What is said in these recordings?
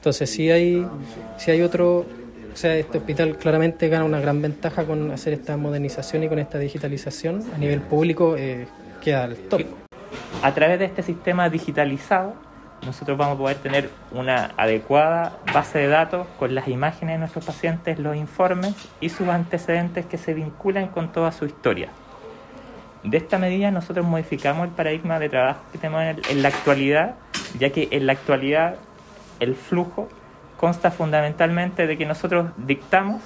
Entonces, si hay, si hay otro, o sea, este hospital claramente gana una gran ventaja con hacer esta modernización y con esta digitalización a nivel público, eh, queda al top. A través de este sistema digitalizado, nosotros vamos a poder tener una adecuada base de datos con las imágenes de nuestros pacientes, los informes y sus antecedentes que se vinculan con toda su historia. De esta medida nosotros modificamos el paradigma de trabajo que tenemos en, la actualidad, ya que en la actualidad el flujo consta fundamentalmente de que nosotros dictamos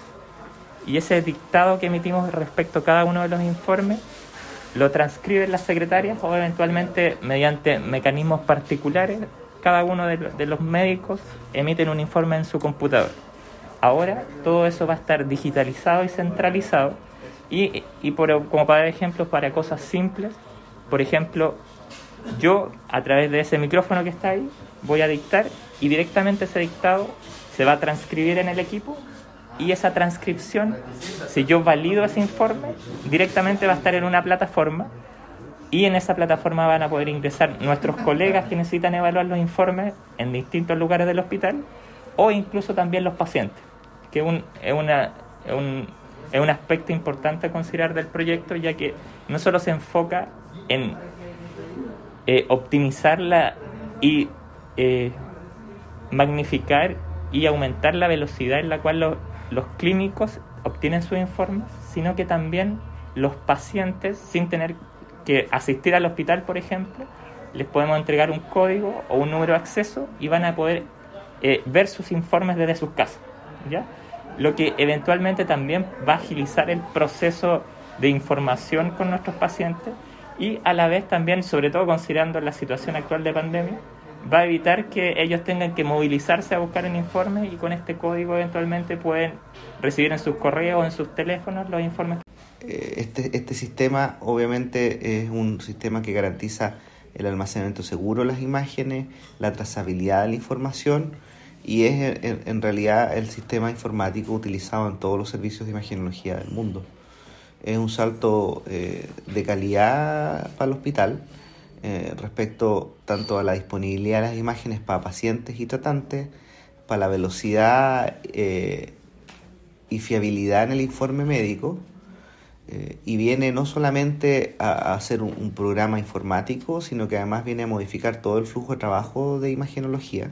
y ese dictado que emitimos respecto a cada uno de los informes lo transcriben las secretarias o eventualmente mediante mecanismos particulares cada uno de, los médicos emiten un informe en su computador. Ahora todo eso va a estar digitalizado y centralizado y, por, como para dar ejemplos para cosas simples, por ejemplo, yo a través de ese micrófono que está ahí voy a dictar y directamente ese dictado se va a transcribir en el equipo y esa transcripción, si yo valido ese informe, directamente va a estar en una plataforma y en esa plataforma van a poder ingresar nuestros colegas que necesitan evaluar los informes en distintos lugares del hospital o incluso también los pacientes, que es, un, es, una, un, es un aspecto importante a considerar del proyecto, ya que no solo se enfoca en eh, y eh, magnificar y aumentar la velocidad en la cual los clínicos obtienen sus informes, sino que también los pacientes, sin tener que asistir al hospital, por ejemplo, les podemos entregar un código o un número de acceso y van a poder eh, ver sus informes desde sus casas. ¿ya? Lo que eventualmente también va a agilizar el proceso de información con nuestros pacientes y a la vez también, sobre todo considerando la situación actual de pandemia, va a evitar que ellos tengan que movilizarse a buscar un informe y con este código eventualmente pueden recibir en sus correos o en sus teléfonos los informes eh, este, este sistema obviamente es un sistema que garantiza el almacenamiento seguro de las imágenes, la trazabilidad de la información y es en, realidad el sistema informático utilizado en todos los servicios de imagenología del mundo. Es un salto eh, de calidad para el hospital eh, respecto tanto a la disponibilidad de las imágenes para pacientes y tratantes, para la velocidad y fiabilidad en el informe médico, eh, y viene no solamente a, hacer un, programa informático, sino que además viene a modificar todo el flujo de trabajo de imagenología